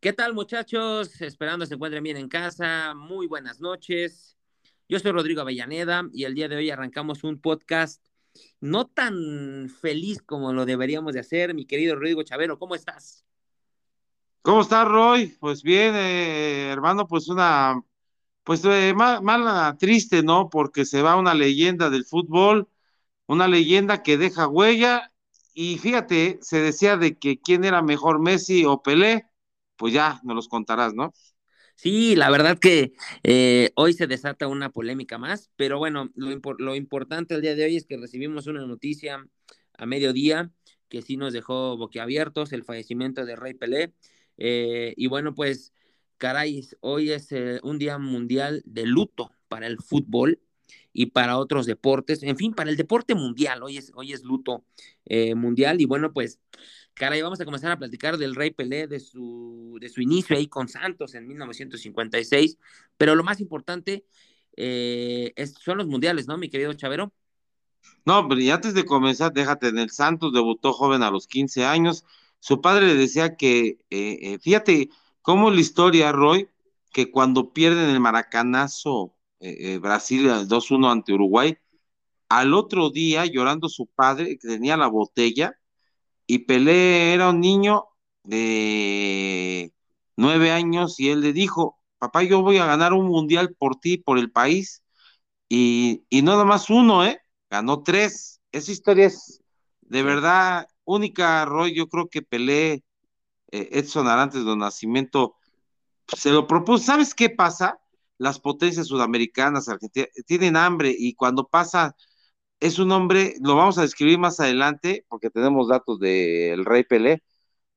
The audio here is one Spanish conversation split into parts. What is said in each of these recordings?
¿Qué tal muchachos? Esperando se encuentren bien en casa. Muy buenas noches. Yo soy Rodrigo Avellaneda y el día de hoy arrancamos un podcast no tan feliz como lo deberíamos de hacer. Mi querido Rodrigo Chavero, ¿cómo estás? ¿Cómo estás, Roy? Pues bien, eh, hermano, pues una, pues eh, mala, triste, ¿no? Porque se va una leyenda del fútbol, una leyenda que deja huella y fíjate, se decía de que quién era mejor, Messi o Pelé, pues ya nos los contarás, ¿no? Sí, la verdad que eh, hoy se desata una polémica más, pero bueno, lo, importante el día de hoy es que recibimos una noticia a mediodía que sí nos dejó boquiabiertos, el fallecimiento de Rey Pelé. Eh, y bueno, pues, caray, hoy es eh, un día mundial de luto para el fútbol y para otros deportes, en fin, para el deporte mundial, hoy es, hoy es luto mundial y bueno, pues Caray, vamos a comenzar a platicar del Rey Pelé, de su, de su inicio ahí con Santos en 1956, pero lo más importante eh, son los mundiales, ¿no, mi querido Chavero? No, pero antes de comenzar, déjate, en el Santos debutó joven a los 15 años, su padre le decía que, eh, eh, fíjate cómo la historia, Roy, que cuando pierden el maracanazo Brasil 2-1 ante Uruguay, al otro día, llorando su padre, que tenía la botella, y Pelé era un niño de nueve años y él le dijo, papá, yo voy a ganar un mundial por ti, por el país, y, y no más uno, ¿eh? Ganó tres. Esa historia es de verdad única, Roy. Yo creo que Pelé, eh, Edson Arantes de Nacimiento, se lo propuso. ¿Sabes qué pasa? Las potencias sudamericanas, Argentina, tienen hambre y cuando pasa es un hombre, lo vamos a describir más adelante, porque tenemos datos del rey Pelé,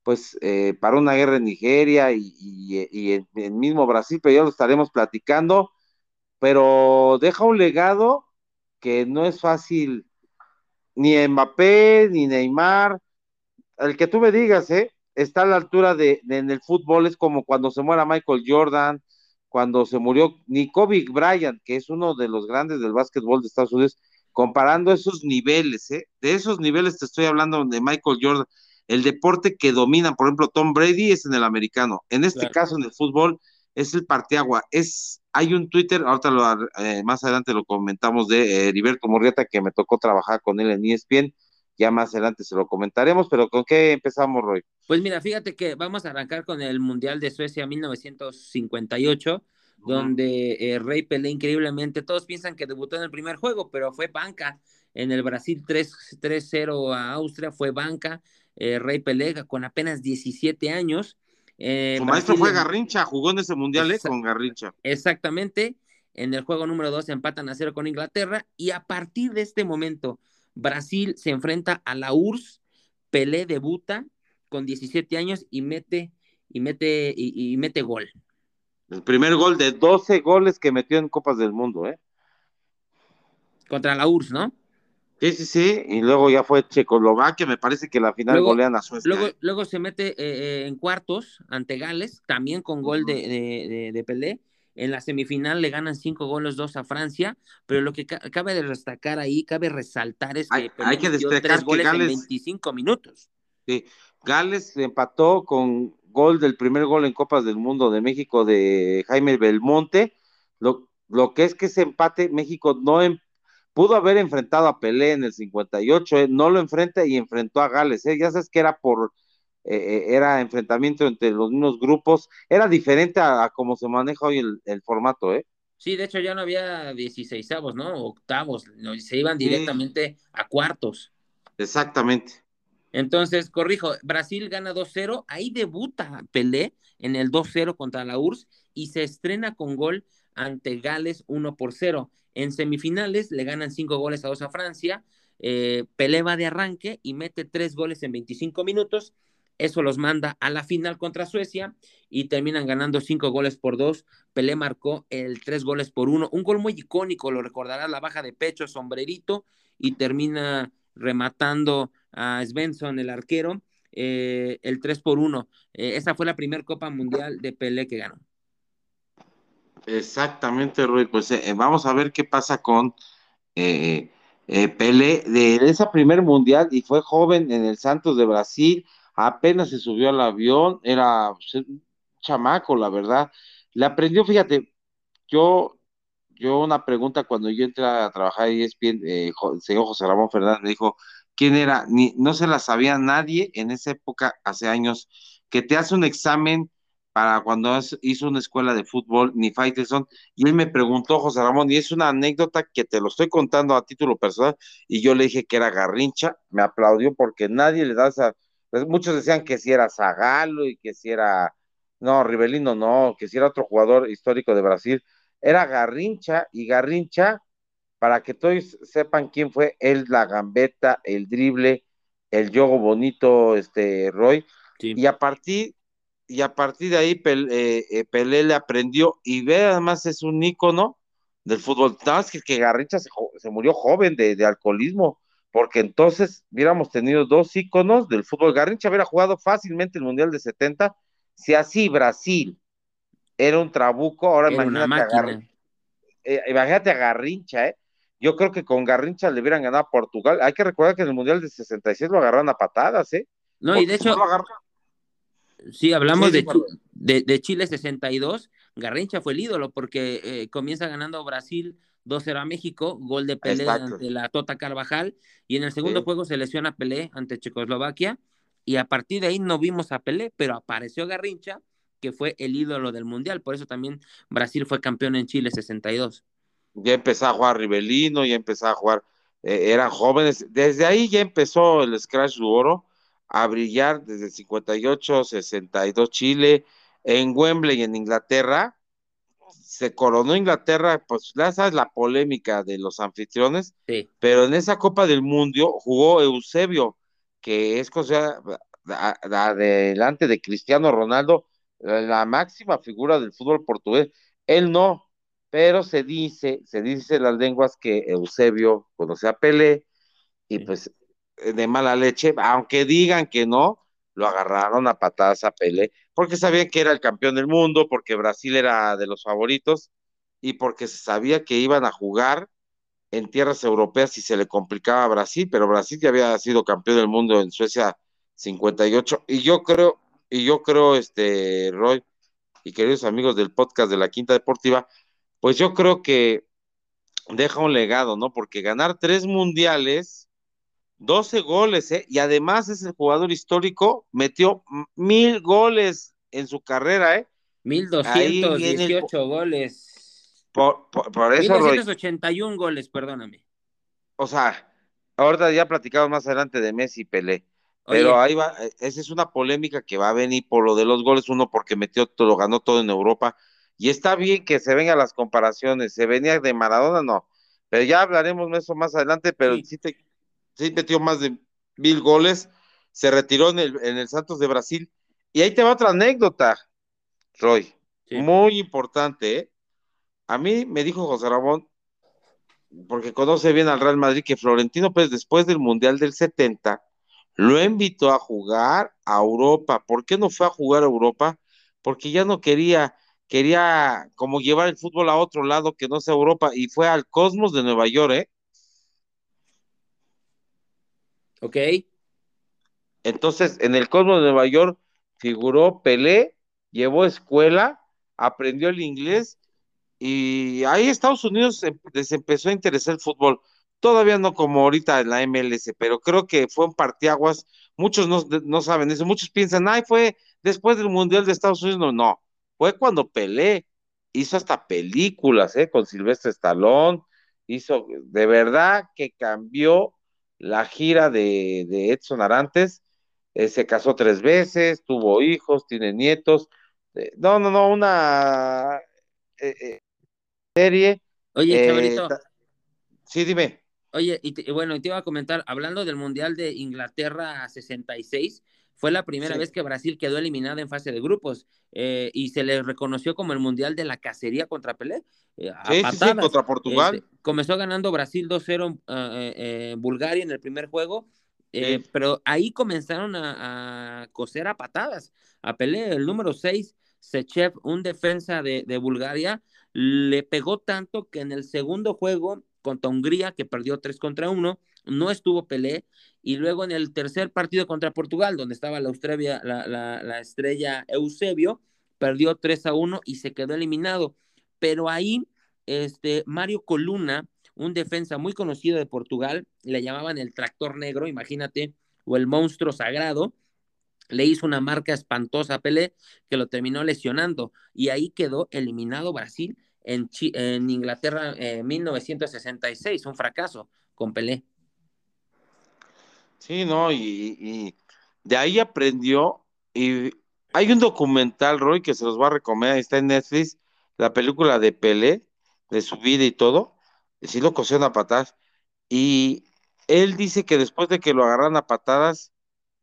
pues eh, para una guerra en Nigeria y, en el mismo Brasil, pero ya lo estaremos platicando, pero deja un legado que no es fácil, ni Mbappé, ni Neymar, el que tú me digas, ¿eh? está a la altura de, en el fútbol, es como cuando se muera Michael Jordan, cuando se murió ni Bryant, que es uno de los grandes del básquetbol de Estados Unidos, comparando esos niveles, ¿eh? de esos niveles te estoy hablando de Michael Jordan, el deporte que domina, por ejemplo, Tom Brady es en el americano, en este caso en el fútbol es el parteagua, es, hay un Twitter, ahorita lo, eh, más adelante lo comentamos de Heriberto Morrieta, que me tocó trabajar con él en ESPN, ya más adelante se lo comentaremos, pero ¿con qué empezamos, Roy? Pues mira, fíjate que vamos a arrancar con el Mundial de Suecia 1958, donde eh, Rey Pelé increíblemente, todos piensan que debutó en el primer juego, pero fue banca. En el Brasil 3-0 a Austria fue banca. Eh, Rey Pelé con apenas 17 años. Eh, Su maestro fue Garrincha, jugó en ese mundial con Garrincha. Exactamente. En el juego número 2 empatan a cero con Inglaterra y a partir de este momento Brasil se enfrenta a la URSS, Pelé debuta con 17 años y mete y mete y mete gol. El primer gol de 12 goles que metió en Copas del Mundo, ¿eh? Contra la URSS, ¿no? Sí, sí, sí, y luego ya fue Checoslovaquia, me parece que la final golean a Suecia. Luego, ¿eh? luego se mete eh, eh, en cuartos ante Gales, también con gol de, de, Pelé. En la semifinal le ganan cinco goles, dos a Francia, pero lo que cabe de destacar ahí, cabe resaltar es que hay, Pelé hay que destacar tres goles en 25 minutos. Sí, Gales empató con gol del primer gol en Copas del Mundo de México de Jaime Belmonte. Lo, lo que es que ese empate México no em, pudo haber enfrentado a Pelé en el 58, eh, no lo enfrenta y enfrentó a Gales. Eh, ya sabes que era por eh, eh, era enfrentamiento entre los mismos grupos, era diferente a, cómo se maneja hoy el, formato, ¿eh? Sí, de hecho ya no había 16 ¿no? Octavos, se iban directamente a cuartos. Exactamente. Entonces, corrijo, Brasil gana 2-0, ahí debuta Pelé en el 2-0 contra la URSS y se estrena con gol ante Gales 1 por 0. En semifinales le ganan 5 goles a 2 a Francia, eh, Pelé va de arranque y mete 3 goles en 25 minutos, eso los manda a la final contra Suecia y terminan ganando 5 goles por 2. Pelé marcó el 3 goles por 1, un gol muy icónico, lo recordará la baja de pecho, sombrerito y termina rematando a Svensson, el arquero, eh, el 3 por 1. Eh, esa fue la primera Copa Mundial de Pelé que ganó. Exactamente, Rui. Pues eh, vamos a ver qué pasa con Pelé de esa primer mundial y fue joven en el Santos de Brasil, apenas se subió al avión, era chamaco, la verdad. Le aprendió, fíjate, yo, yo una pregunta cuando yo entré a trabajar y es bien, eh, José Ramón Fernández me dijo, ¿quién era? Ni, no se la sabía nadie en esa época, hace años, que te hace un examen para cuando hizo una escuela de fútbol, ni Faitelson, y él me preguntó, José Ramón, y es una anécdota que te lo estoy contando a título personal, y yo le dije que era Garrincha, me aplaudió porque nadie le da esa, pues, muchos decían que si era Zagalo y que si era, no, Rivelino no, que si era otro jugador histórico de Brasil, era Garrincha, y Garrincha, para que todos sepan quién fue, él, la gambeta, el drible, el yogo bonito, este, Roy, y a partir y a partir de ahí eh, eh, Pelé, le aprendió y ve además es un ícono del fútbol. Nada más que, que Garrincha se, murió joven de, alcoholismo, porque entonces hubiéramos tenido dos íconos del fútbol. Garrincha hubiera jugado fácilmente el Mundial de 70, si así Brasil era un trabuco, ahora imagínate a, Garrincha, eh, imagínate a Garrincha, ¿eh? Yo creo que con Garrincha le hubieran ganado a Portugal. Hay que recordar que en el Mundial de 66 lo agarraron a patadas, ¿eh? No, y de hecho, Sí, hablamos de, de, Chile 62. Garrincha fue el ídolo porque eh, comienza ganando Brasil 2-0 a México, gol de Pelé ante la Tota Carvajal, y en el segundo juego se lesiona Pelé ante Checoslovaquia, y a partir de ahí no vimos a Pelé, pero apareció Garrincha, que fue el ídolo del Mundial, por eso también Brasil fue campeón en Chile 62. Ya empezó a jugar Rivelino, ya empezó a jugar, eh, eran jóvenes, desde ahí ya empezó el Scratch du Oro, a brillar desde el 58, 62 Chile, en Wembley en Inglaterra, se coronó Inglaterra, pues ya sabes la polémica de los anfitriones, pero en esa Copa del Mundo jugó Eusebio, que es cosa adelante de Cristiano Ronaldo, la máxima figura del fútbol portugués. Él no, pero se dice, se dice en las lenguas que Eusebio conocía a Pelé y pues de mala leche, aunque digan que no, lo agarraron a patadas a Pelé, porque sabían que era el campeón del mundo, porque Brasil era de los favoritos y porque se sabía que iban a jugar en tierras europeas y se le complicaba a Brasil, pero Brasil ya había sido campeón del mundo en Suecia 58 y yo creo y yo creo este Roy y queridos amigos del podcast de la Quinta Deportiva, pues yo creo que deja un legado, ¿no? Porque ganar tres mundiales 12 goles, ¿eh? Y además es el jugador histórico, metió mil goles en su carrera, ¿eh? 1218 goles. Por, por, eso. 1281 goles, perdóname. O sea, ahorita ya platicamos más adelante de Messi y Pelé. Pero ahí va, esa es una polémica que va a venir por lo de los goles, uno porque metió todo, ganó todo en Europa. Y está bien que se vengan las comparaciones. Se venía de Maradona, no. Pero ya hablaremos de eso más adelante, pero sí te sí metió más de mil goles, se retiró en el, en el Santos de Brasil. Y ahí te va otra anécdota, Roy, muy importante. ¿eh? A mí me dijo José Ramón, porque conoce bien al Real Madrid, que Florentino pues después del Mundial del 70 lo invitó a jugar a Europa. ¿Por qué no fue a jugar a Europa? Porque ya no quería, quería como llevar el fútbol a otro lado que no sea Europa y fue al Cosmos de Nueva York, ¿eh? Ok. Entonces, en el Cosmos de Nueva York figuró Pelé, llevó escuela, aprendió el inglés y ahí Estados Unidos les empezó a interesar el fútbol. Todavía no como ahorita en la MLS, pero creo que fue un partiaguas. Muchos no, saben eso, muchos piensan, ay, fue después del Mundial de Estados Unidos. No, no, fue cuando Pelé hizo hasta películas, ¿eh? Con Silvestre Stallone, hizo, de verdad que cambió la gira de, Edson Arantes, eh, se casó tres veces, tuvo hijos, tiene nietos. Eh, no, no, no, una serie. Oye, Chavarito. Sí, dime. Oye, y, bueno, te iba a comentar, hablando del Mundial de Inglaterra 66, fue la primera vez que Brasil quedó eliminada en fase de grupos y se le reconoció como el Mundial de la cacería contra Pelé. sí, sí, contra Portugal. Este, comenzó ganando Brasil 2-0 en Bulgaria en el primer juego, eh, pero ahí comenzaron a, coser a patadas. A Pelé, el número 6, Sechev, un defensa de, Bulgaria, le pegó tanto que en el segundo juego contra Hungría, que perdió 3 contra 1, no estuvo Pelé, y luego en el tercer partido contra Portugal, donde estaba la, la, la estrella Eusebio, perdió 3 a 1 y se quedó eliminado. Pero ahí, este, Mario Coluna, un defensa muy conocido de Portugal, le llamaban el tractor negro, imagínate, o el monstruo sagrado, le hizo una marca espantosa a Pelé que lo terminó lesionando y ahí quedó eliminado Brasil en, Inglaterra en 1966, un fracaso con Pelé. Sí, no, y, y, de ahí aprendió y hay un documental, Roy, que se los va a recomendar, está en Netflix, la película de Pelé, de su vida y todo, sí lo cosieron a patadas, y él dice que después de que lo agarran a patadas,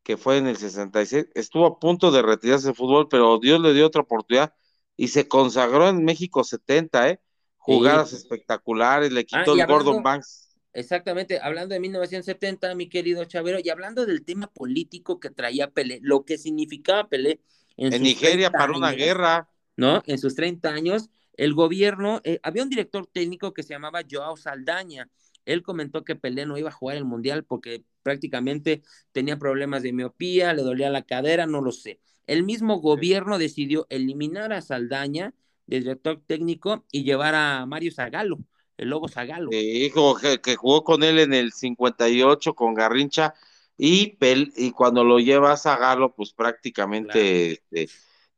que fue en el 66, estuvo a punto de retirarse del fútbol, pero Dios le dio otra oportunidad y se consagró en México 70, ¿eh? Jugadas espectaculares, le quitó ah, el Gordon Banks. Exactamente, hablando de 1970, mi querido Chavero, y hablando del tema político que traía Pelé, lo que significaba Pelé en, Nigeria para una guerra. ¿No? En sus 30 años, el gobierno, eh, había un director técnico que se llamaba Joao Saldaña, él comentó que Pelé no iba a jugar el Mundial porque prácticamente tenía problemas de miopía, le dolía la cadera, no lo sé. El mismo gobierno decidió eliminar a Saldaña del director técnico y llevar a Mario Zagalo, el Lobo Zagalo. Sí, que, que, jugó con él en el 58 con Garrincha y, y cuando lo lleva a Zagalo, pues prácticamente este,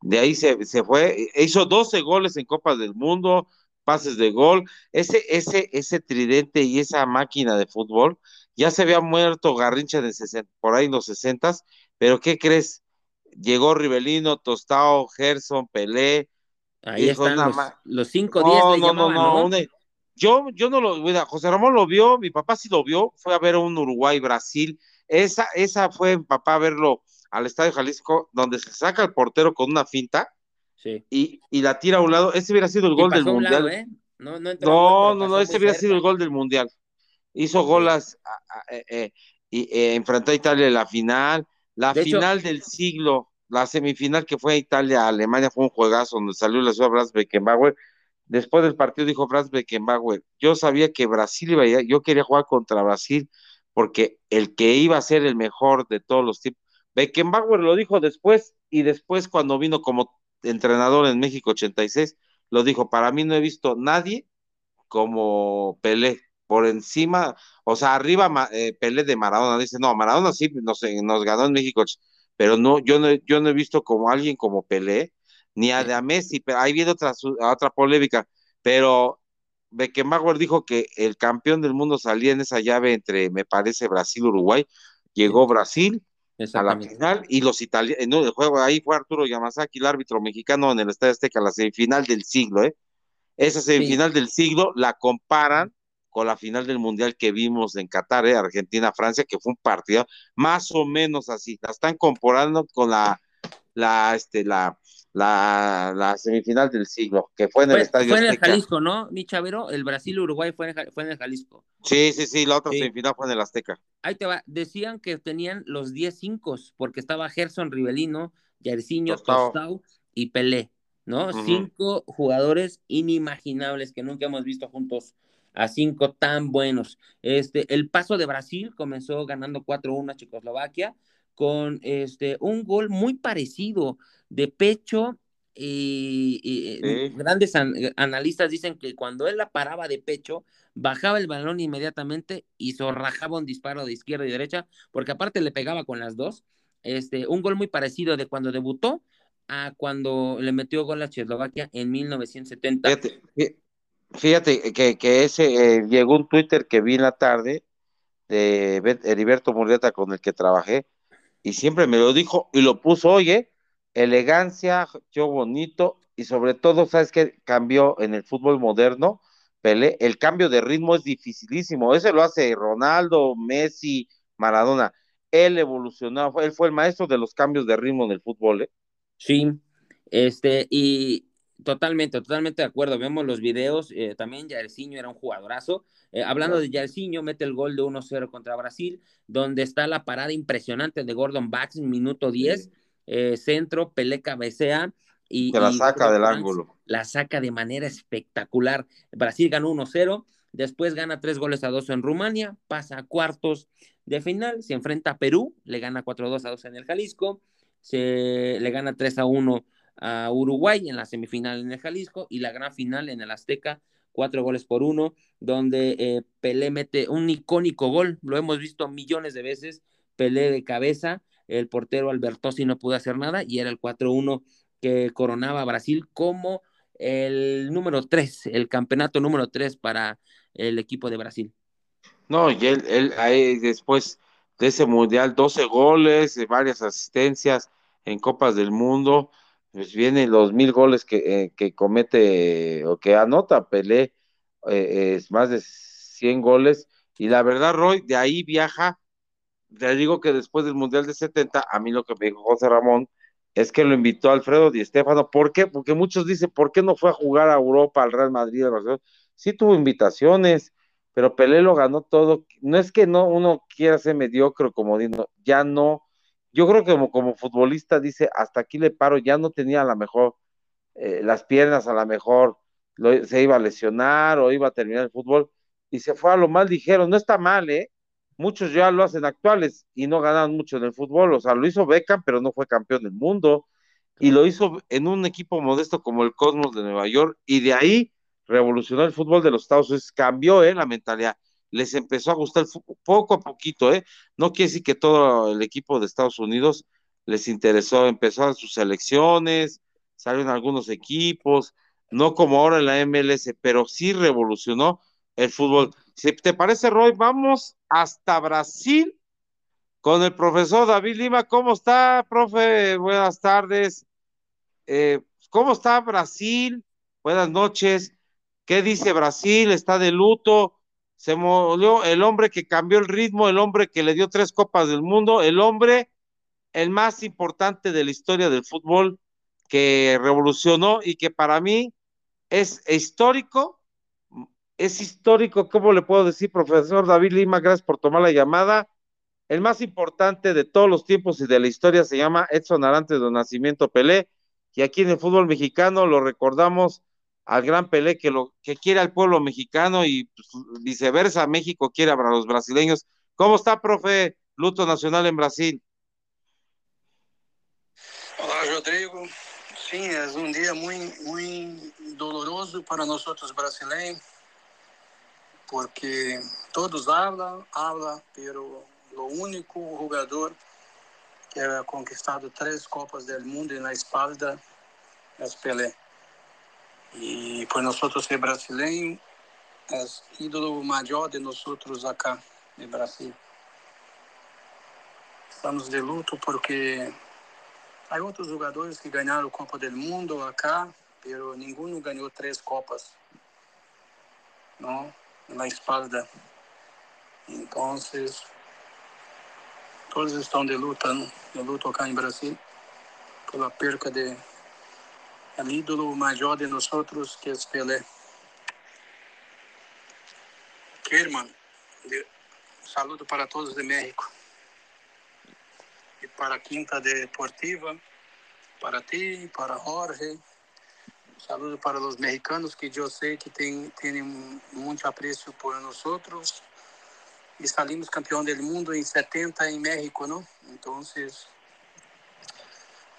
de ahí se, se fue, hizo 12 goles en Copas del Mundo, pases de gol, ese, ese, ese tridente y esa máquina de fútbol, ya se había muerto Garrincha de 60, por ahí en los 60, pero ¿qué crees? Llegó Rivelino, Tostao, Gerson, Pelé. Ahí están los, 5-10 no, no, no, no, Yo, yo no lo, mira, José Ramón lo vio, mi papá sí lo vio, fue a ver un Uruguay-Brasil, esa, esa fue mi papá a verlo al Estadio Jalisco, donde se saca el portero con una finta, y, la tira a un lado. Ese hubiera sido el gol del Mundial. ¿eh? No, no, no, ese hubiera sido el gol del Mundial. Hizo golas eh, eh, y enfrentó a Italia en la final. La final del siglo, la semifinal que fue a Italia-Alemania fue un juegazo donde salió la ciudad Franz Beckenbauer. Después del partido dijo Franz Beckenbauer, yo sabía que Brasil iba a yo quería jugar contra Brasil porque el que iba a ser el mejor de todos los tiempos. Beckenbauer lo dijo después y después cuando vino como entrenador en México 86, lo dijo, para mí no he visto nadie como Pelé, por encima, o sea, arriba eh, Pelé de Maradona, dice, no, Maradona sí nos, nos ganó en México, pero no, yo no, yo no he visto como alguien como Pelé, ni a, de a Messi, pero ahí viene otra, otra polémica, pero Beckenbauer dijo que el campeón del mundo salía en esa llave entre, me parece, Brasil-Uruguay, llegó Brasil, a la final y los italianos, no, el juego ahí fue Arturo Yamazaki, el árbitro mexicano en el Estadio Azteca, la semifinal del siglo, ¿eh? Esa semifinal del siglo la comparan con la final del Mundial que vimos en Qatar, ¿eh? Argentina-Francia, que fue un partido más o menos así, la están comparando con la, la, este, la, la, la semifinal del siglo, que fue en el estadio. Fue en el Jalisco, ¿no? Mi chavero, el Brasil-Uruguay fue, en, fue en el Jalisco. Sí, sí, sí, la otra semifinal fue en el Azteca. Ahí te va, decían que tenían los 10 cinco, porque estaba Gerson Rivelino, Jairzinho, Tostau. y Pelé, ¿no? Cinco jugadores inimaginables que nunca hemos visto juntos a cinco tan buenos. Este, el paso de Brasil comenzó ganando 4-1 a Checoslovaquia con este, un gol muy parecido de pecho y, grandes analistas dicen que cuando él la paraba de pecho, bajaba el balón inmediatamente y zorrajaba un disparo de izquierda y derecha, porque aparte le pegaba con las dos. Este, un gol muy parecido de cuando debutó a cuando le metió gol a Checoslovaquia en 1970. Fíjate, que, que, ese eh, llegó un Twitter que vi en la tarde de Heriberto Murrieta con el que trabajé, y siempre me lo dijo y lo puso, oye, elegancia, yo bonito y sobre todo, ¿sabes qué cambió en el fútbol moderno? Pelé, el cambio de ritmo es dificilísimo, ese lo hace Ronaldo, Messi, Maradona. Él evolucionó, él fue el maestro de los cambios de ritmo en el fútbol, ¿eh? Sí, este, y totalmente, totalmente de acuerdo. Vemos los videos, eh, también Jairzinho era un jugadorazo. Eh, hablando de Jairzinho, mete el gol de 1-0 contra Brasil, donde está la parada impresionante de Gordon Bax, minuto 10. Eh, centro, Pelé cabecea y, la saca del ángulo. La saca de manera espectacular. Brasil ganó 1-0, después gana 3 goles a 2 en Rumania, pasa a cuartos de final, se enfrenta a Perú, le gana 4-2 a 2 en el Jalisco, se le gana 3 1 a Uruguay en la semifinal en el Jalisco y la gran final en el Azteca, cuatro goles por uno, donde eh, Pelé mete un icónico gol, lo hemos visto millones de veces, Pelé de cabeza, el portero Albertosi no pudo hacer nada y era el 4-1 que coronaba a Brasil como el número 3, el campeonato número 3 para el equipo de Brasil. No, y él, él ahí después de ese mundial, 12 goles, varias asistencias en Copas del Mundo, pues vienen los mil goles que, eh, que comete o que anota Pelé, eh, es más de 100 goles, y la verdad, Roy, de ahí viaja, te digo que después del Mundial de 70, a mí lo que me dijo José Ramón es que lo invitó Alfredo Di Stéfano, ¿por qué? Porque muchos dicen, ¿por qué no fue a jugar a Europa, al Real Madrid, al Barcelona? Sí tuvo invitaciones, pero Pelé lo ganó todo. No es que no uno quiera ser mediocre como Dino, ya no. Yo creo que como, futbolista dice, hasta aquí le paro, ya no tenía a la mejor eh, las piernas, a la mejor se iba a lesionar o iba a terminar el fútbol y se fue a lo mal dijeron, no está mal, ¿eh? Muchos ya lo hacen actuales y no ganan mucho en el fútbol, o sea, lo hizo Beckham, pero no fue campeón del mundo y lo hizo en un equipo modesto como el Cosmos de Nueva York y de ahí revolucionó el fútbol de los Estados Unidos, cambió eh, la mentalidad, les empezó a gustar poco a poquito, eh. no quiere decir que todo el equipo de Estados Unidos les interesó, empezaron sus selecciones, salieron algunos equipos, no como ahora en la MLS, pero sí revolucionó el fútbol. Si te parece, Roy, vamos hasta Brasil con el profesor David Lima. ¿Cómo está, profe? Buenas tardes. Eh, ¿Cómo está Brasil? Buenas noches. ¿Qué dice Brasil? Está de luto. Se murió el hombre que cambió el ritmo, el hombre que le dio tres copas del mundo, el hombre, el más importante de la historia del fútbol, que revolucionó y que para mí es histórico. Es histórico, ¿cómo le puedo decir, profesor David Lima? Gracias por tomar la llamada. El más importante de todos los tiempos y de la historia se llama Edson Arantes de Nacimiento Pelé, y aquí en el fútbol mexicano lo recordamos al gran Pelé que lo que quiere al pueblo mexicano y pues, viceversa, México quiere a los brasileños. ¿Cómo está, profe? Luto nacional en Brasil. Hola, Rodrigo. Sí, es un día muy, muy doloroso para nosotros brasileños, porque todos hablan, hablan, pero lo único jugador que ha conquistado tres Copas del Mundo en la espalda es Pelé. E por nós ser brasileiro, é ídolo maior de nós acá no Brasil. Estamos de luto porque há outros jogadores que ganharam Copa do Mundo acá, mas nenhum ganhou três Copas não, na espalda. Então, todos estão de luta, de luto acá em Brasil, pela perca de el ídolo mayor de nosotros que es Pelé. Kerman, un saludo para todos de México. Y para Quinta Deportiva, para ti, para Jorge. Un saludo para los mexicanos que yo sé que tienen mucho aprecio por nosotros. Y salimos campeón del mundo en 70 en México, ¿no? Entonces,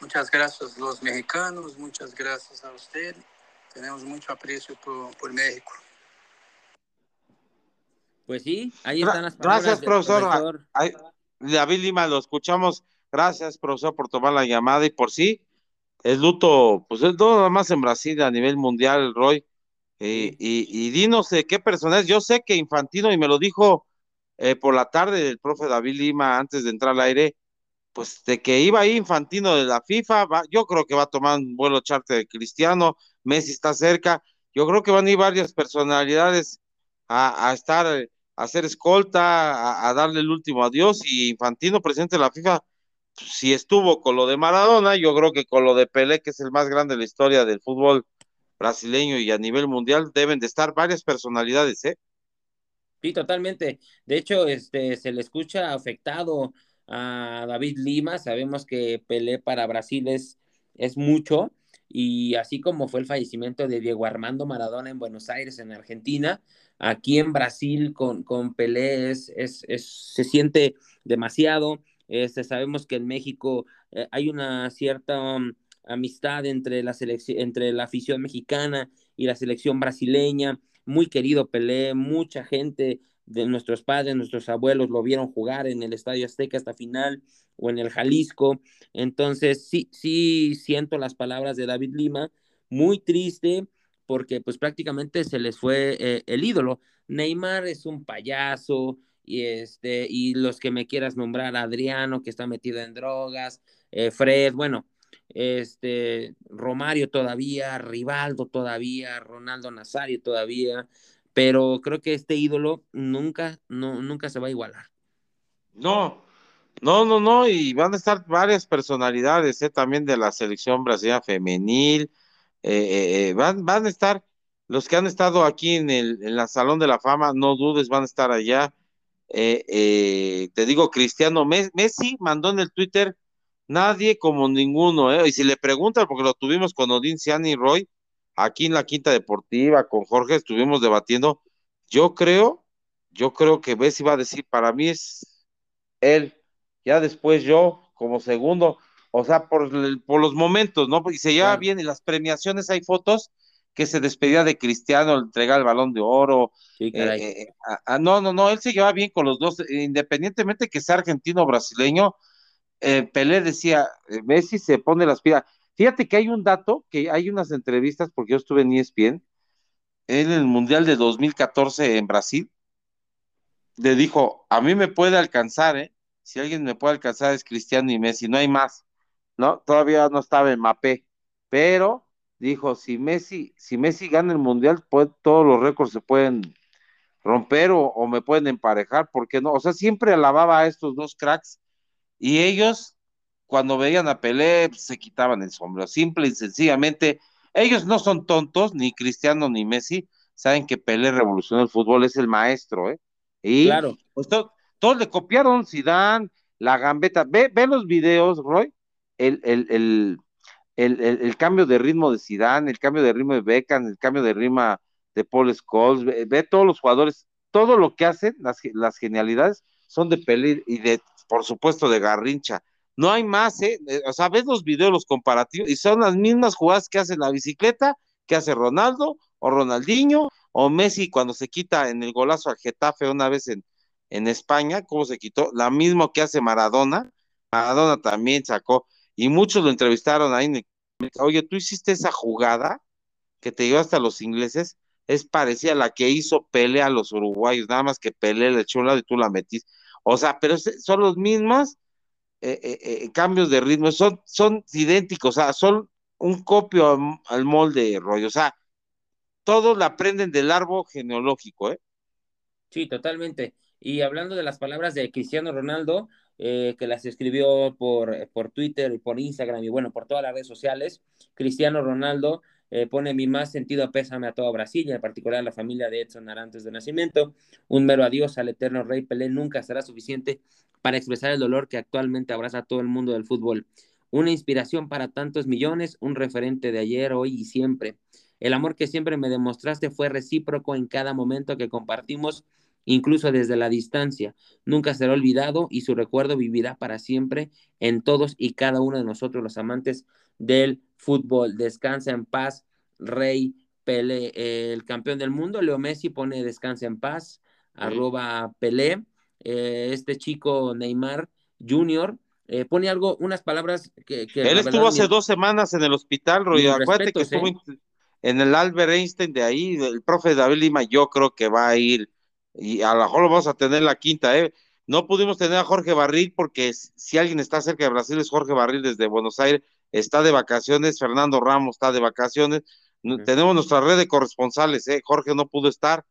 Muchas gracias los mexicanos, muchas gracias a usted. Tenemos mucho aprecio por, por México. Pues sí, ahí están las palabras. Gracias, profesor. David Lima, lo escuchamos. Gracias, profesor, por tomar la llamada y por sí. El luto, pues es todo más en Brasil a nivel mundial, Roy. y, y, dinos de qué personas. Yo sé que Infantino, y me lo dijo eh, por la tarde el profe David Lima antes de entrar al aire, pues de que iba ahí Infantino de la FIFA, yo creo que va a tomar un vuelo charte de Cristiano, Messi está cerca, yo creo que van a ir varias personalidades a, estar, a hacer escolta, a, darle el último adiós, y Infantino, presidente de la FIFA, pues, si estuvo con lo de Maradona, yo creo que con lo de Pelé, que es el más grande de la historia del fútbol brasileño y a nivel mundial, deben de estar varias personalidades, ¿eh? Sí, totalmente. De hecho, este, se le escucha afectado a David Lima. Sabemos que Pelé para Brasil es, es mucho. Y así como fue el fallecimiento de Diego Armando Maradona en Buenos Aires, en Argentina, aquí en Brasil con, con Pelé es, es, se siente demasiado. Este, sabemos que en México eh, hay una cierta um, amistad entre la, entre la afición mexicana y la selección brasileña, muy querido Pelé, mucha gente de nuestros padres, nuestros abuelos lo vieron jugar en el Estadio Azteca hasta final o en el Jalisco. Entonces, sí, sí siento las palabras de David Lima, muy triste porque pues prácticamente se les fue eh, el ídolo. Neymar es un payaso y este y los que me quieras nombrar Adriano que está metido en drogas, eh, Fred, bueno, este Romario todavía, Rivaldo todavía, Ronaldo Nazario todavía, pero creo que este ídolo nunca, no, nunca se va a igualar. No, no, no, no, y van a estar varias personalidades ¿eh? también de la selección brasileña femenil, eh, eh, van, van a estar los que han estado aquí en el en la Salón de la Fama, no dudes, van a estar allá. te digo, Cristiano Messi mandó en el Twitter, nadie como ninguno, y si le preguntan, porque lo tuvimos con Odín Ciani y Roy, aquí en la Quinta Deportiva con Jorge estuvimos debatiendo. Yo creo, yo creo que Messi va a decir, para mí es él, ya después yo como segundo, o sea, por, por los momentos, ¿no? Y se lleva bien, en las premiaciones hay fotos que se despedía de Cristiano, entrega el balón de oro. Sí, eh, eh, no, no, no, él se lleva bien con los dos, independientemente que sea argentino o brasileño. Eh, Pelé decía, Messi se pone las pilas. Fíjate que hay un dato, que hay unas entrevistas, porque yo estuve en ESPN, en el Mundial de 2014 en Brasil, le dijo, a mí me puede alcanzar, ¿eh? Si alguien me puede alcanzar es Cristiano y Messi, no hay más, ¿no? Todavía no estaba en Mapé, pero dijo, si Messi, si Messi gana el Mundial, pues, todos los récords se pueden romper o, o me pueden emparejar, ¿por qué no? O sea, siempre alababa a estos dos cracks y ellos cuando veían a Pelé pues, se quitaban el sombrero, simple y sencillamente. Ellos no son tontos, ni Cristiano ni Messi, saben que Pelé revolucionó el fútbol, es el maestro, ¿eh? Y claro. pues todos le copiaron, Zidane, la gambeta, ve, ve los videos, Roy, el, el, el, el, cambio de ritmo de Zidane, el cambio de ritmo de Beckham, el cambio de ritmo de Paul Scholes, ve, todos los jugadores, todo lo que hacen, las, las genialidades, son de Pelé y de, por supuesto, de Garrincha no hay más, ¿eh? ¿eh? O sea, ves los videos, los comparativos, y son las mismas jugadas que hace la bicicleta, que hace Ronaldo, o Ronaldinho, o Messi cuando se quita en el golazo al Getafe una vez en, en España, ¿cómo se quitó? La misma que hace Maradona, Maradona también sacó, y muchos lo entrevistaron ahí, oye, tú hiciste esa jugada que te llevó hasta los ingleses, es parecida a la que hizo Pelé a los uruguayos, nada más que Pelé le echó un lado y tú la metiste. O sea, pero son los mismas eh, eh, eh, cambios de ritmo, son, son idénticos, o sea, son un copio al, molde rollo, o sea, todos la aprenden del árbol genealógico, ¿eh? Sí, totalmente. Y hablando de las palabras de Cristiano Ronaldo, que las escribió por, por Twitter, por Instagram y bueno, por todas las redes sociales, Cristiano Ronaldo pone mi más sentido pésame a toda Brasil, y en particular a la familia de Edson Arantes de Nacimiento. Un mero adiós al eterno rey Pelé nunca será suficiente para expresar el dolor que actualmente abraza a todo el mundo del fútbol. Una inspiración para tantos millones, un referente de ayer, hoy y siempre. El amor que siempre me demostraste fue recíproco en cada momento que compartimos, incluso desde la distancia. Nunca será olvidado y su recuerdo vivirá para siempre en todos y cada uno de nosotros, los amantes del fútbol. Descansa en paz, Rey Pelé, el campeón del mundo. Leo Messi pone descansa en paz, arroba Pelé. Eh, este chico Neymar Junior, eh, pone algo, unas palabras que... Él estuvo hace dos semanas en el hospital, Roy, acuérdate que estuvo ¿eh? en el Albert Einstein de ahí, el profe David Lima, yo creo que va a ir, y a lo mejor lo vamos a tener la quinta, ¿eh? No pudimos tener a Jorge Barril porque si alguien está cerca de Brasil es Jorge Barril desde Buenos Aires, está de vacaciones, Fernando Ramos está de vacaciones, tenemos nuestra red de corresponsales, ¿eh? Jorge no pudo estar,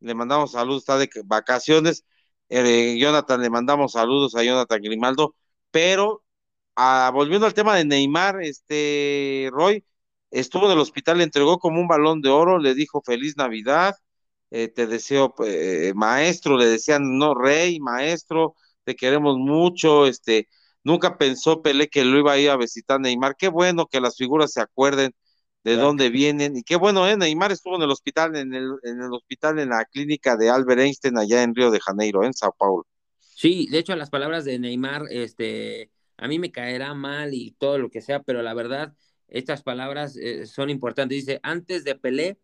le mandamos saludos, está de vacaciones, eh, Jonathan, le mandamos saludos a Jonathan Grimaldo, pero ah, volviendo al tema de Neymar, este Roy estuvo en el hospital, le entregó como un balón de oro, le dijo feliz Navidad, eh, te deseo eh, maestro, le decían no rey, maestro, te queremos mucho, este, nunca pensó Pelé que lo iba a ir a visitar Neymar, qué bueno que las figuras se acuerden de dónde vienen. Y qué bueno, ¿eh? Neymar estuvo en el hospital, en el, en el hospital, en la clínica de Albert Einstein allá en Río de Janeiro, en Sao Paulo. Sí, de hecho, las palabras de Neymar, este, a mí me caerá mal y todo lo que sea, pero la verdad estas palabras eh, son importantes. Dice, antes de Pelé,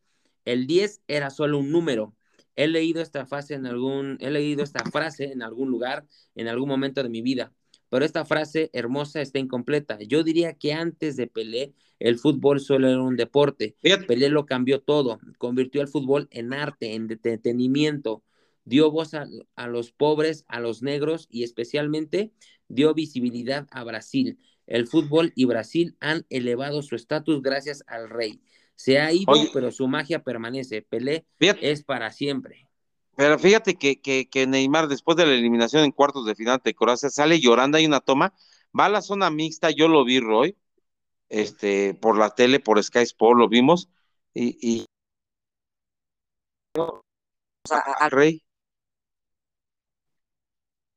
el 10 era solo un número. He leído esta frase en algún, he leído esta frase en algún lugar, en algún momento de mi vida, pero esta frase hermosa está incompleta. Yo diría que antes de Pelé, el fútbol solo era un deporte. Pelé lo cambió todo, convirtió el fútbol en arte, en entretenimiento, dio voz a, los pobres, a los negros y especialmente dio visibilidad a Brasil. El fútbol y Brasil han elevado su estatus gracias al rey. Se ha ido, pero su magia permanece. Pelé es para siempre. Pero fíjate que, que, Neymar, después de la eliminación en cuartos de final de Croacia, sale llorando, hay una toma, va a la zona mixta, yo lo vi, Roy, este, por la tele, por Sky Sport, lo vimos, y, y al rey.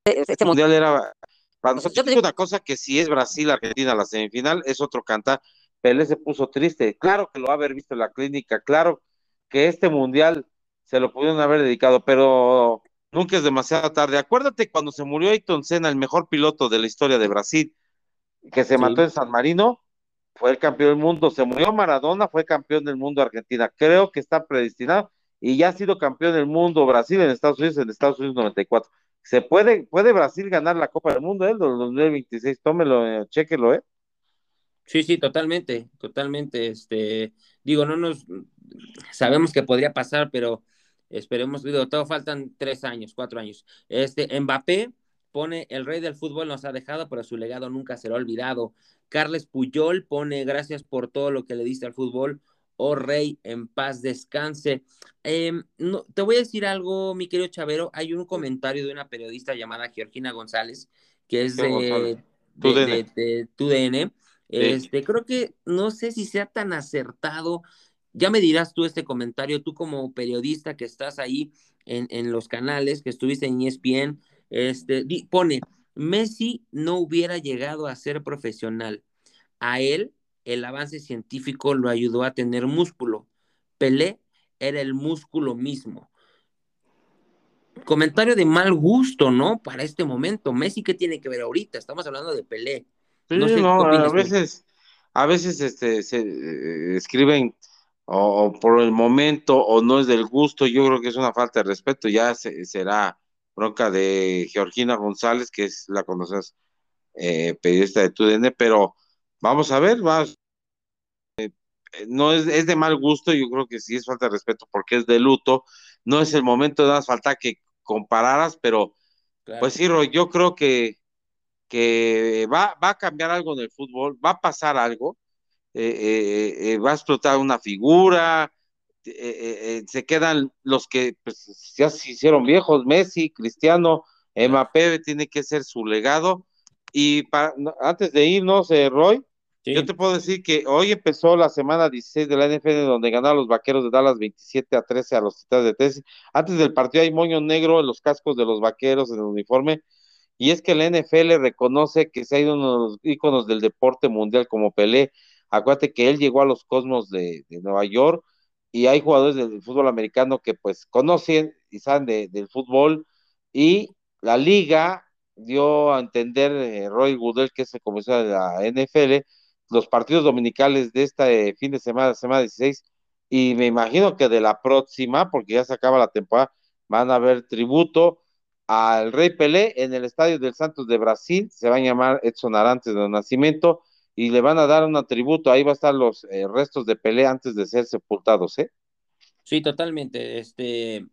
Este, este mundial era para nosotros una cosa que si es Brasil Argentina la semifinal es otro cantar. Pelé se puso triste. Claro que lo va a haber visto en la clínica, claro que este mundial se lo pudieron haber dedicado, pero nunca es demasiado tarde. Acuérdate cuando se murió Ayrton Senna, el mejor piloto de la historia de Brasil, que se mató en San Marino, fue el campeón del mundo. Se murió Maradona, fue campeón del mundo Argentina. Creo que está predestinado y ya ha sido campeón del mundo Brasil en Estados Unidos en Estados Unidos 94. Se puede, puede Brasil ganar la Copa del Mundo, ¿eh? 2026, tómelo, eh, chequelo, ¿eh? Sí, sí, totalmente, totalmente. Este, digo, no nos sabemos que podría pasar, pero esperemos, digo, todo faltan tres años, cuatro años. Este, Mbappé pone el rey del fútbol nos ha dejado, pero su legado nunca será olvidado. Carles Puyol pone gracias por todo lo que le diste al fútbol. Oh rey, en paz descanse. Em, no, te voy a decir algo, mi querido Chavero. Hay un comentario de una periodista llamada Georgina González, que es de, de, TUDN. Este, creo que no sé si sea tan acertado. Ya me dirás tú este comentario, tú como periodista que estás ahí en, en los canales, que estuviste en ESPN, este, pone, Messi no hubiera llegado a ser profesional. A él el avance científico lo ayudó a tener músculo. Pelé era el músculo mismo. Comentario de mal gusto, ¿no? Para este momento. Messi, ¿qué tiene que ver ahorita? Estamos hablando de Pelé. no, sé, a veces, a veces este, se eh, escriben o, por el momento o no es del gusto. Yo creo que es una falta de respeto. Ya será bronca de Georgina González, que es la conoces eh, periodista de TUDN, pero Vamos a ver, vas. Eh, no es, es, de mal gusto, yo creo que sí es falta de respeto porque es de luto. No es el momento de más falta que compararas, pero pues sí, yo creo que, que va, va a cambiar algo en el fútbol, va a pasar algo, eh, eh, va a explotar una figura, se quedan los que pues, ya se hicieron viejos, Messi, Cristiano, Mbappé tiene que ser su legado. Y para, antes de irnos, Roy, yo te puedo decir que hoy empezó la semana 16 de la NFL donde ganaron los vaqueros de Dallas 27 a 13 a los titanes de Tennessee. Antes del partido hay moño negro en los cascos de los vaqueros en el uniforme. Y es que la NFL reconoce que se ha ido uno de los íconos del deporte mundial como Pelé. Acuérdate que él llegó a los cosmos de, Nueva York y hay jugadores del fútbol americano que pues conocen y saben del fútbol y la liga dio a entender eh, Roy Goodell, que es el comisionado de la NFL, los partidos dominicales de este fin de semana, semana 16, y me imagino que de la próxima, porque ya se acaba la temporada, van a haber tributo al Rey Pelé en el Estadio del Santos de Brasil, se va a llamar Edson Arantes de Nacimiento, y le van a dar un tributo, ahí va a estar los eh, restos de Pelé antes de ser sepultados, ¿eh? Sí, totalmente, este,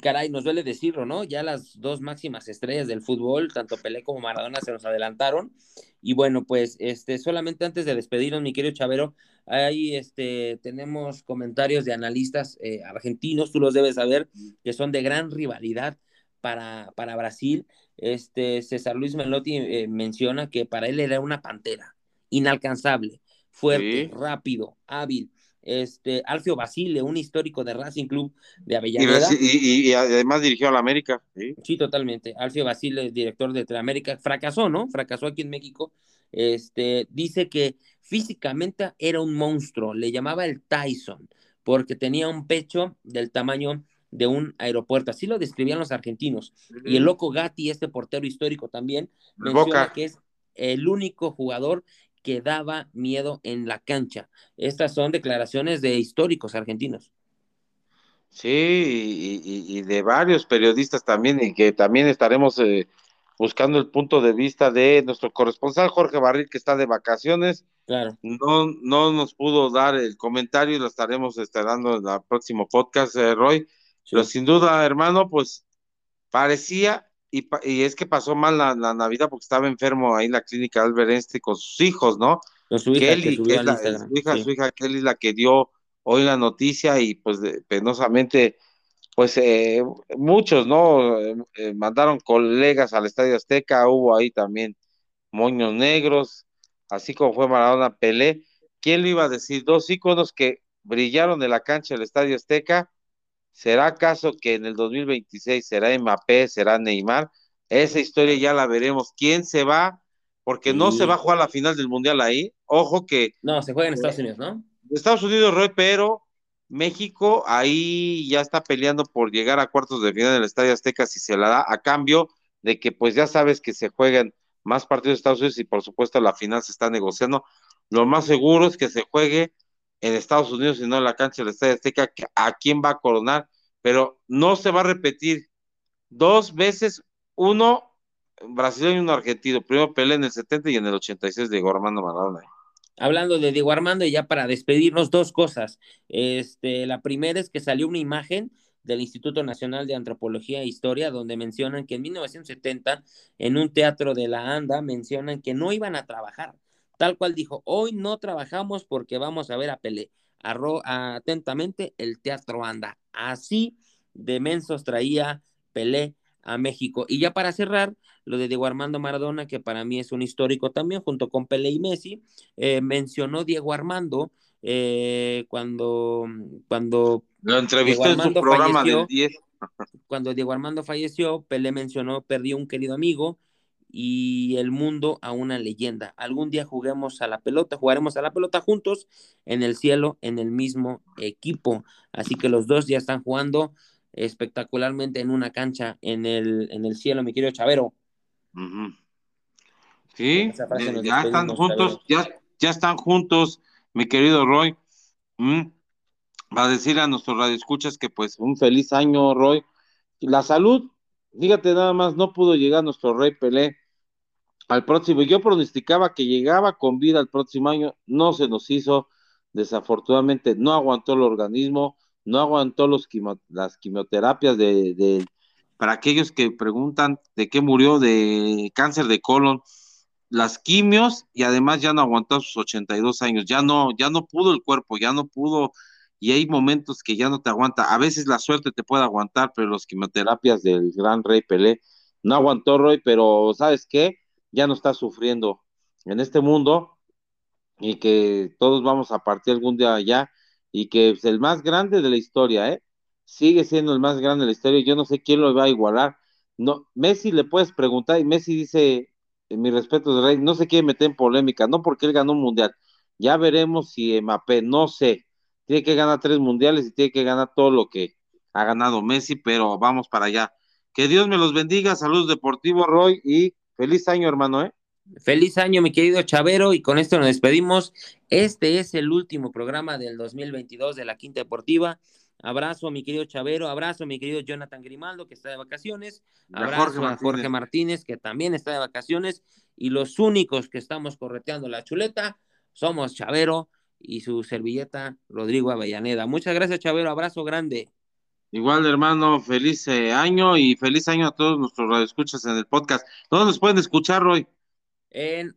caray, nos duele decirlo, ¿no? Ya las dos máximas estrellas del fútbol, tanto Pelé como Maradona, se nos adelantaron. Y bueno, pues este, solamente antes de despedirnos, mi querido Chavero, ahí este, tenemos comentarios de analistas eh, argentinos, tú los debes saber, que son de gran rivalidad para, para Brasil. Este, César Luis Melotti eh, menciona que para él era una pantera, inalcanzable, fuerte, rápido, hábil este, Alfio Basile, un histórico de Racing Club de Avellaneda. Y, además dirigió a la América. ¿sí? totalmente. Alfio Basile, director de América, fracasó, ¿no? Fracasó aquí en México. Este, dice que físicamente era un monstruo, le llamaba el Tyson, porque tenía un pecho del tamaño de un aeropuerto, así lo describían los argentinos. Y el loco Gatti, este portero histórico también, menciona que es el único jugador que daba miedo en la cancha. Estas son declaraciones de históricos argentinos. Sí, y, de varios periodistas también, y que también estaremos eh, buscando el punto de vista de nuestro corresponsal Jorge Barril, que está de vacaciones. Claro. No, no nos pudo dar el comentario y lo estaremos este, dando en el próximo podcast, eh, Roy. Pero sin duda, hermano, pues parecía, y, y es que pasó mal la, Navidad porque estaba enfermo ahí en la clínica Albert con sus hijos, ¿no? Con su hija, Kelly, que, es la, su hija, su hija Kelly, la que dio hoy la noticia y pues penosamente, pues eh, muchos, ¿no? Eh, mandaron colegas al Estadio Azteca, hubo ahí también moños negros, así como fue Maradona Pelé. ¿Quién le iba a decir? Dos íconos que brillaron en la cancha del Estadio Azteca. ¿Será acaso que en el 2026 será Mbappé, será Neymar? Esa historia ya la veremos. ¿Quién se va? Porque no se va a jugar la final del Mundial ahí. Ojo que... No, se juega en Estados Unidos, ¿no? Estados Unidos, Roy, pero México ahí ya está peleando por llegar a cuartos de final del Estadio Azteca si se la da a cambio de que pues ya sabes que se juegan más partidos de Estados Unidos y por supuesto la final se está negociando. Lo más seguro es que se juegue en Estados Unidos y no en la cancha del Estadio Azteca, a quién va a coronar, pero no se va a repetir dos veces, uno brasileño y uno argentino, primero Pelé en el 70 y en el 86 de Armando Maradona hablando de Diego Armando, y ya para despedirnos, dos cosas. Este, la primera es que salió una imagen del Instituto Nacional de Antropología e Historia, donde mencionan que en 1970, en un teatro de la ANDA, mencionan que no iban a trabajar. Tal cual dijo, hoy no trabajamos porque vamos a ver a Pelé. Arro atentamente el teatro ANDA. Así de mensos traía Pelé a México. Y ya para cerrar, lo de Diego Armando Maradona, que para mí es un histórico también, junto con Pelé y Messi, eh, mencionó Diego Armando eh, cuando, cuando lo entrevistó en su programa del 10. cuando Diego Armando falleció, Pelé mencionó, perdió un querido amigo y el mundo a una leyenda. Algún día juguemos a la pelota, jugaremos a la pelota juntos en el cielo, en el mismo equipo. Así que los dos ya están jugando espectacularmente en una cancha en el, en el cielo, mi querido Chavero. Sí, ya están juntos, ya, ya están juntos, mi querido Roy. Mm, va a decir a nuestros radioescuchas que pues un feliz año, Roy. La salud, fíjate nada más, no pudo llegar nuestro Rey Pelé al próximo. Yo pronosticaba que llegaba con vida el próximo año, no se nos hizo, desafortunadamente no aguantó el organismo, no aguantó los las quimioterapias de, para aquellos que preguntan de qué murió de cáncer de colon, las quimios y además ya no aguantó sus 82 años, ya no, ya no pudo el cuerpo, ya no pudo y hay momentos que ya no te aguanta. A veces la suerte te puede aguantar, pero las quimioterapias del gran Rey Pelé no aguantó Roy, pero ¿sabes qué? Ya no está sufriendo en este mundo y que todos vamos a partir algún día allá y que es el más grande de la historia, ¿eh? Sigue siendo el más grande de la historia. Yo no sé quién lo va a igualar. No, Messi le puedes preguntar y Messi dice, en mi respeto de Rey, no se quiere meter en polémica, no porque él ganó un mundial. Ya veremos si Mbappé, no sé, tiene que ganar tres mundiales y tiene que ganar todo lo que ha ganado Messi, pero vamos para allá. Que Dios me los bendiga, salud deportivo Roy y feliz año hermano, ¿eh? Feliz año, mi querido Chavero, y con esto nos despedimos. Este es el último programa del 2022 de la Quinta Deportiva. Abrazo a mi querido Chavero, abrazo a mi querido Jonathan Grimaldo, que está de vacaciones, abrazo a Jorge Martínez, que también está de vacaciones, y los únicos que estamos correteando la chuleta somos Chavero y su servilleta Rodrigo Avellaneda. Muchas gracias, Chavero, abrazo grande. Igual, hermano, feliz eh, año y feliz año a todos nuestros radioescuchas en el podcast. ¿Dónde nos pueden escuchar hoy? En,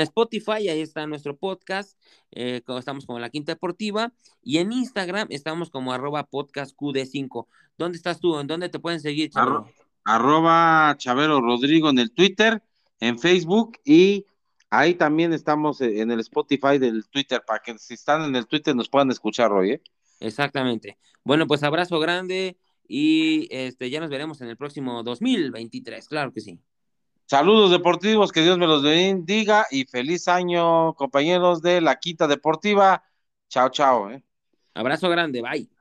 Spotify, ahí está nuestro podcast, eh, estamos como La Quinta Deportiva, y en Instagram estamos como arroba podcastqd5. ¿Dónde estás tú? ¿En dónde te pueden seguir, Chavero? arroba Chavero Rodrigo en el Twitter, en Facebook, y ahí también estamos en el Spotify del Twitter, para que si están en el Twitter nos puedan escuchar hoy, ¿eh? Exactamente. Bueno, pues abrazo grande y este ya nos veremos en el próximo 2023, claro que sí. Saludos deportivos, que Dios me los bendiga y feliz año, compañeros de la Quinta Deportiva. Chao, chao. ¿eh? Abrazo grande, bye.